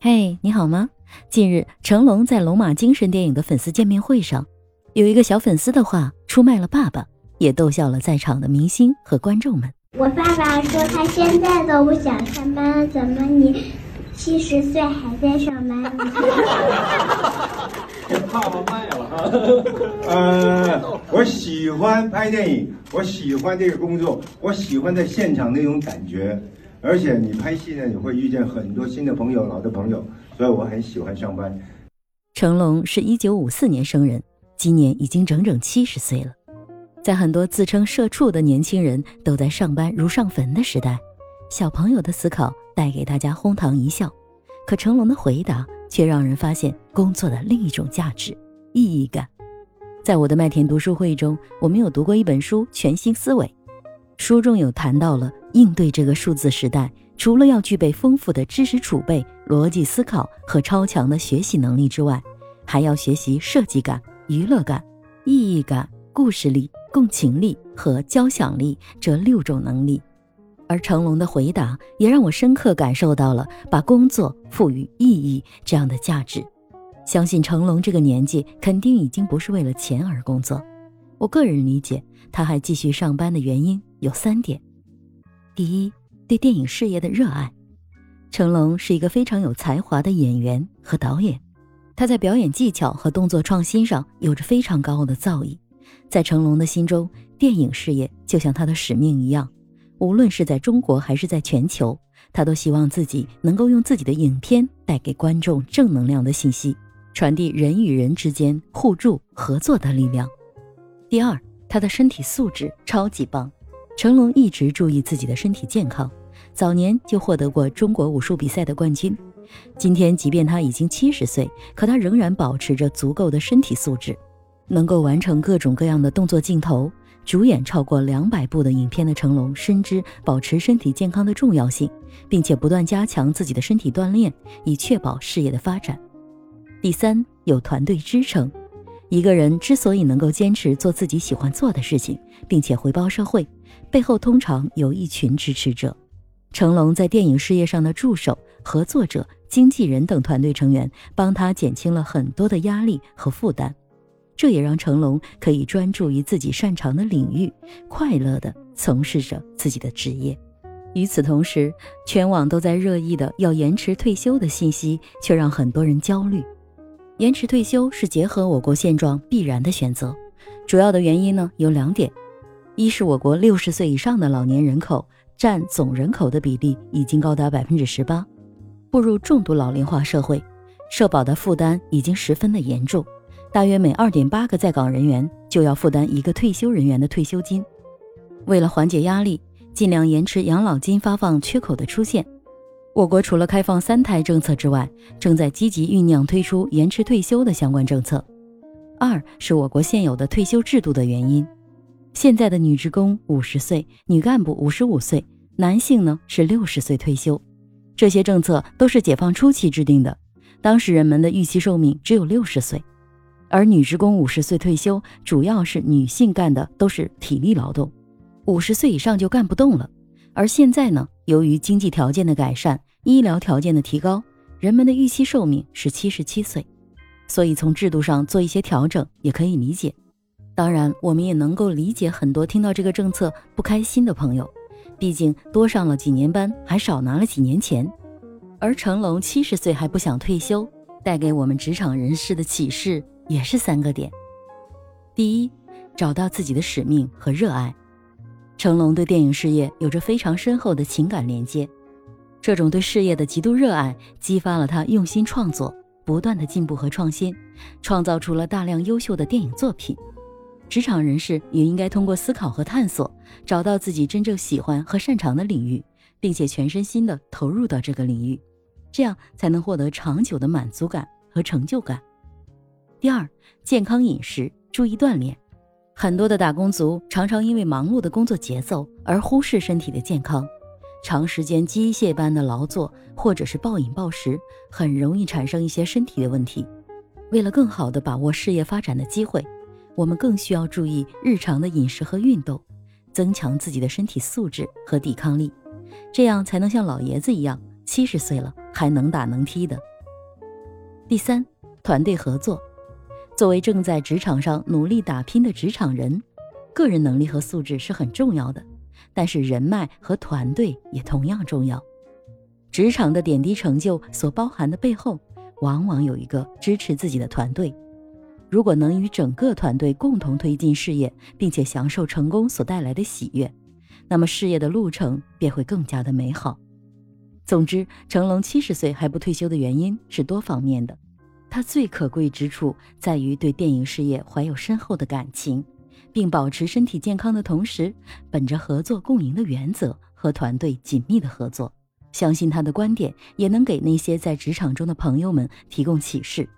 嘿，你好吗？近日，成龙在龙马精神电影的粉丝见面会上，有一个小粉丝的话出卖了爸爸，也逗笑了在场的明星和观众们。我爸爸说他现在都不想上班了，怎么你七十岁还在上班？爸爸卖了哈。呃，我喜欢拍电影，我喜欢这个工作，我喜欢在现场那种感觉。而且你拍戏呢，你会遇见很多新的朋友、老的朋友，所以我很喜欢上班。成龙是一九五四年生人，今年已经整整七十岁了。在很多自称社畜的年轻人都在上班如上坟的时代，小朋友的思考带给大家哄堂一笑，可成龙的回答却让人发现工作的另一种价值——意义感。在我的麦田读书会中，我们有读过一本书《全新思维》。书中有谈到了应对这个数字时代，除了要具备丰富的知识储备、逻辑思考和超强的学习能力之外，还要学习设计感、娱乐感、意义感、故事力、共情力和交响力这六种能力。而成龙的回答也让我深刻感受到了把工作赋予意义这样的价值。相信成龙这个年纪肯定已经不是为了钱而工作。我个人理解，他还继续上班的原因。有三点：第一，对电影事业的热爱。成龙是一个非常有才华的演员和导演，他在表演技巧和动作创新上有着非常高的造诣。在成龙的心中，电影事业就像他的使命一样，无论是在中国还是在全球，他都希望自己能够用自己的影片带给观众正能量的信息，传递人与人之间互助合作的力量。第二，他的身体素质超级棒。成龙一直注意自己的身体健康，早年就获得过中国武术比赛的冠军。今天，即便他已经七十岁，可他仍然保持着足够的身体素质，能够完成各种各样的动作镜头。主演超过两百部的影片的成龙，深知保持身体健康的重要性，并且不断加强自己的身体锻炼，以确保事业的发展。第三，有团队支撑。一个人之所以能够坚持做自己喜欢做的事情，并且回报社会，背后通常有一群支持者。成龙在电影事业上的助手、合作者、经纪人等团队成员，帮他减轻了很多的压力和负担，这也让成龙可以专注于自己擅长的领域，快乐地从事着自己的职业。与此同时，全网都在热议的要延迟退休的信息，却让很多人焦虑。延迟退休是结合我国现状必然的选择，主要的原因呢有两点：一是我国六十岁以上的老年人口占总人口的比例已经高达百分之十八，步入重度老龄化社会，社保的负担已经十分的严重，大约每二点八个在岗人员就要负担一个退休人员的退休金。为了缓解压力，尽量延迟养老金发放缺口的出现。我国除了开放三胎政策之外，正在积极酝酿推出延迟退休的相关政策。二是我国现有的退休制度的原因，现在的女职工五十岁，女干部五十五岁，男性呢是六十岁退休。这些政策都是解放初期制定的，当时人们的预期寿命只有六十岁，而女职工五十岁退休，主要是女性干的都是体力劳动，五十岁以上就干不动了。而现在呢，由于经济条件的改善，医疗条件的提高，人们的预期寿命是七十七岁，所以从制度上做一些调整也可以理解。当然，我们也能够理解很多听到这个政策不开心的朋友，毕竟多上了几年班，还少拿了几年钱。而成龙七十岁还不想退休，带给我们职场人士的启示也是三个点：第一，找到自己的使命和热爱。成龙对电影事业有着非常深厚的情感连接，这种对事业的极度热爱激发了他用心创作，不断的进步和创新，创造出了大量优秀的电影作品。职场人士也应该通过思考和探索，找到自己真正喜欢和擅长的领域，并且全身心的投入到这个领域，这样才能获得长久的满足感和成就感。第二，健康饮食，注意锻炼。很多的打工族常常因为忙碌的工作节奏而忽视身体的健康，长时间机械般的劳作或者是暴饮暴食，很容易产生一些身体的问题。为了更好的把握事业发展的机会，我们更需要注意日常的饮食和运动，增强自己的身体素质和抵抗力，这样才能像老爷子一样七十岁了还能打能踢的。第三，团队合作。作为正在职场上努力打拼的职场人，个人能力和素质是很重要的，但是人脉和团队也同样重要。职场的点滴成就所包含的背后，往往有一个支持自己的团队。如果能与整个团队共同推进事业，并且享受成功所带来的喜悦，那么事业的路程便会更加的美好。总之，成龙七十岁还不退休的原因是多方面的。他最可贵之处在于对电影事业怀有深厚的感情，并保持身体健康的同时，本着合作共赢的原则和团队紧密的合作。相信他的观点也能给那些在职场中的朋友们提供启示，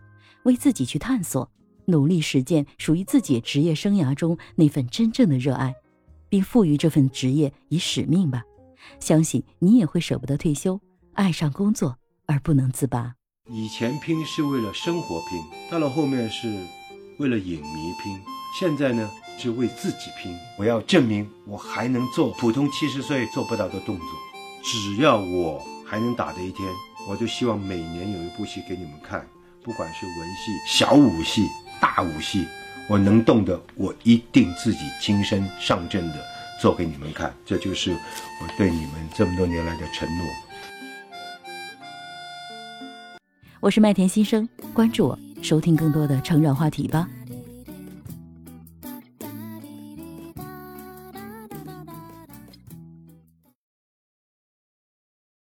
为自己去探索，努力实践属于自己职业生涯中那份真正的热爱，并赋予这份职业以使命吧。相信你也会舍不得退休，爱上工作而不能自拔。以前拼是为了生活拼，到了后面是为了影迷拼，现在呢是为自己拼。我要证明我还能做普通七十岁做不到的动作，只要我还能打的一天，我就希望每年有一部戏给你们看，不管是文戏、小武戏、大武戏，我能动的，我一定自己亲身上阵的做给你们看。这就是我对你们这么多年来的承诺。我是麦田新生，关注我，收听更多的成长话题吧。